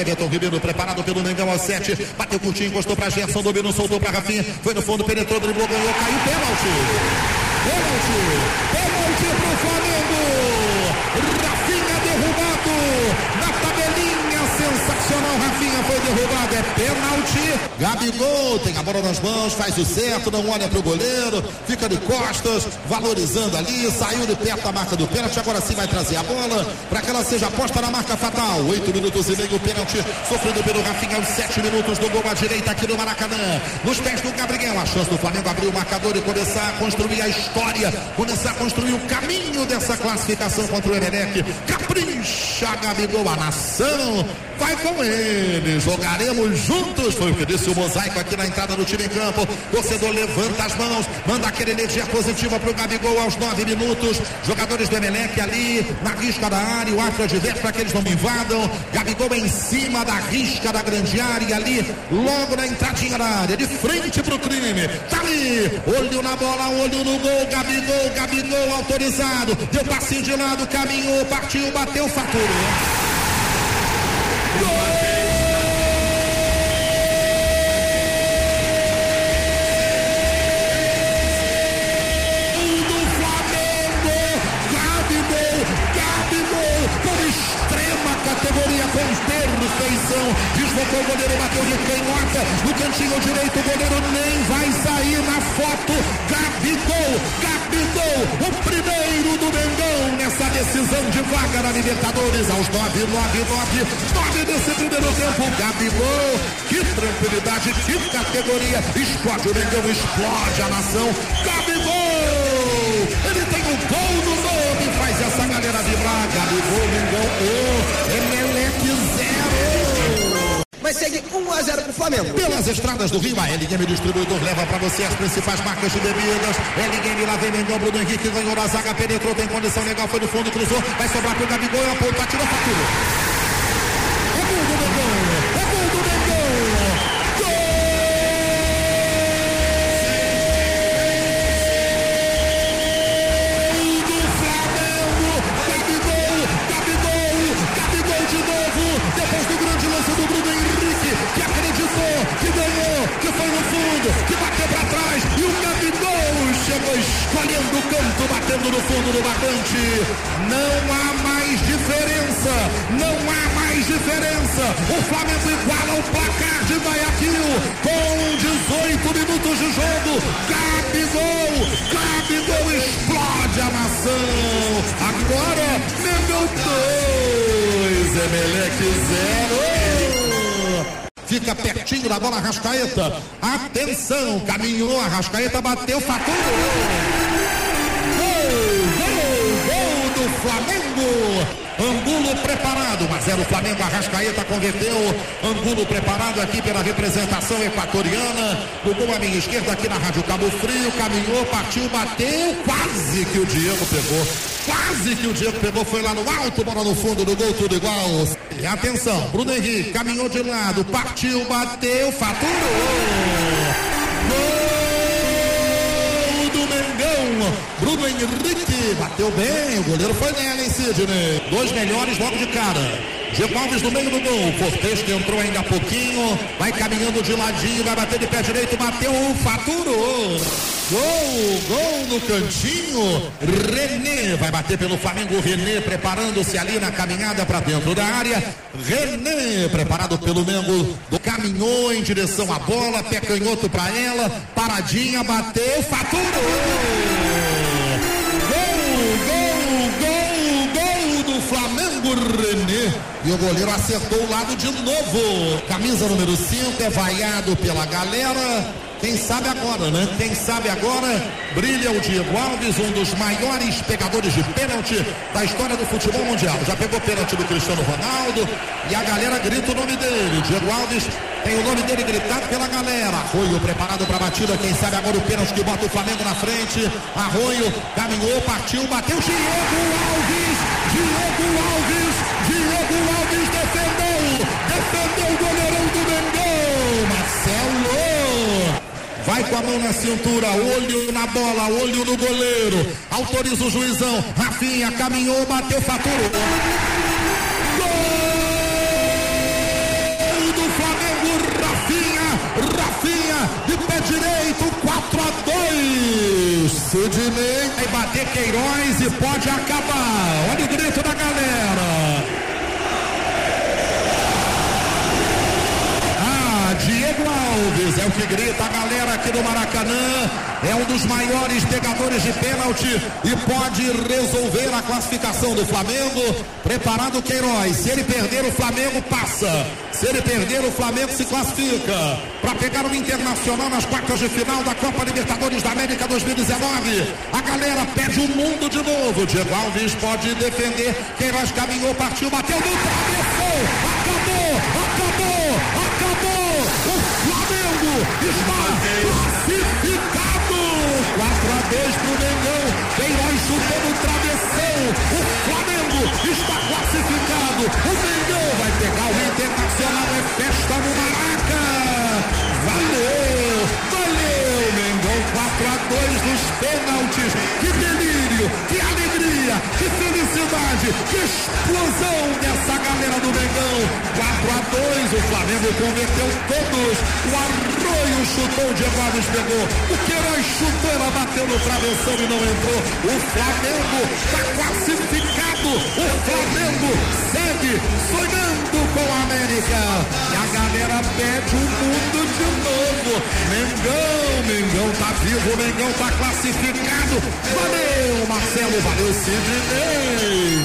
Everton Ribeiro preparado pelo Mengão aos 7. Bateu curtinho, encostou pra Gerson, dominou, soltou pra Rafinha. Foi no fundo, penetrou, driblou, ganhou, caiu, pênalti. Pênalti. Pênalti pro Flamengo. Gabigol tem a bola nas mãos, faz o certo, não olha pro goleiro, fica de costas, valorizando ali, saiu de perto da marca do pênalti. Agora sim vai trazer a bola para que ela seja posta na marca fatal. Oito minutos e meio, pênalti sofrido pelo Rafinha aos sete minutos do gol à direita aqui no Maracanã. Nos pés do Gabriel, a chance do Flamengo abrir o marcador e começar a construir a história, começar a construir o caminho dessa classificação contra o Emelec. Capricha, Gabigol, a nação vai com ele. Jogaremos juntos, foi o que disse o mosaico aqui na entrada do time em campo. Torcedor levanta as mãos, manda aquela energia positiva para o Gabigol aos nove minutos. Jogadores do Emelec ali na risca da área, o árbitro adverte para que eles não me invadam. Gabigol em cima da risca da grande área ali, logo na entradinha da área, de frente para o crime. Tá ali, olho na bola, olho no gol. Gabigol, Gabigol autorizado. Deu passinho de lado, caminhou, partiu, bateu, faturou. Categoria com perfeição. Deslocou o goleiro, bateu de canhota no cantinho direito. O goleiro nem vai sair na foto. Gabigol, Gabigol, o primeiro do Mengão nessa decisão de vaga na Libertadores aos 9, 9, 9, 9 desse primeiro tempo. Gabigol, que tranquilidade, que categoria. Explode o Mengão, explode a nação. Gabigol, ele tem o um gol no nome, faz essa galera vibrar. Gabigol, Mengão, oh, Flamengo. Pelas estradas do Rio, a L-Game Distribuidor leva para você as principais marcas de bebidas. L-Game lá vem Mengão, Bruno Henrique ganhou na zaga, penetrou, tem condição legal, foi no fundo, cruzou, vai sobrar pro Gabigol, aponta, tirou fatura. E o Gabigol chegou escolhendo o canto, batendo no fundo do batente. Não há mais diferença, não há mais diferença. O Flamengo iguala o placar de Guayaquil com 18 minutos de jogo. Gabigol, Gabigol explode a nação. Agora, Mengão 2, Emelec 0 fica pertinho da bola Rascaeta. Atenção, caminhou Rascaeta, bateu, faturou. Gol, gol, gol do Flamengo. Angulo preparado, mas era o Flamengo, Arrascaeta converteu. Angulo preparado aqui pela representação equatoriana. No gol à minha esquerda aqui na Rádio Cabo Frio. Caminhou, partiu, bateu. Quase que o Diego pegou. Quase que o Diego pegou, foi lá no alto, bola no fundo do gol, tudo igual. E atenção, Bruno Henrique caminhou de lado, partiu, bateu, faturou. Gol do Mengão. Bruno Henrique bateu bem, o goleiro foi nela, hein, Sidney? Dois melhores logo de cara. Diego Alves no meio do gol. Cortez que entrou ainda há pouquinho. Vai caminhando de ladinho, vai bater de pé direito, bateu, faturou. Gol, gol no cantinho. René vai bater pelo Flamengo. René preparando-se ali na caminhada para dentro da área. René preparado pelo Mengo. Caminhou em direção à bola. Pé canhoto para ela. Paradinha, bateu, faturou. E o goleiro acertou o lado de novo. Camisa número 5 é vaiado pela galera. Quem sabe agora, né? Quem sabe agora brilha o Diego Alves, um dos maiores pegadores de pênalti da história do futebol mundial. Já pegou pênalti do Cristiano Ronaldo e a galera grita o nome dele. Diego Alves tem o nome dele gritado pela galera. Arroio preparado para a batida. Quem sabe agora o pênalti que bota o Flamengo na frente. Arroio caminhou, partiu, bateu. Diego Alves, Diego Alves, Diego Alves defendeu, defendeu vai com a mão na cintura, olho na bola, olho no goleiro, autoriza o juizão, Rafinha caminhou, bateu, faturou. Gol do Flamengo, Rafinha, Rafinha, de pé direito, 4 a 2. Sidney vai bater Queiroz e pode acabar. Olha o grito da galera. Diego Alves é o que grita a galera aqui do Maracanã. É um dos maiores pegadores de pênalti e pode resolver a classificação do Flamengo. Preparado Queiroz. Se ele perder, o Flamengo passa. Se ele perder, o Flamengo se classifica para pegar o Internacional nas quartas de final da Copa Libertadores da América 2019. A galera pede o mundo de novo. Diego Alves pode defender. Queiroz caminhou, partiu, bateu no travessão. Acabou, acabou, acabou. O Flamengo está classificado. 4 a 2 para o Mengão. Queiroz chutou no travessão. O Flamengo está classificado. O Mengão vai pegar o Internacional. É festa no Maraca. Valeu, valeu, Mengão. 4 a 2 nos pênaltis. Felicidade, que explosão dessa galera do Mengão. 4 a 2 o Flamengo converteu todos. O Arroio chutou, o Diego Alves pegou. O Queiroz chutou, ela bateu no travessão e não entrou. O Flamengo está classificado. O Flamengo segue sonhando com a América. Galera pede o mundo de novo. Mengão, Mengão tá vivo, Mengão tá classificado. Valeu, Marcelo, valeu, Sidney.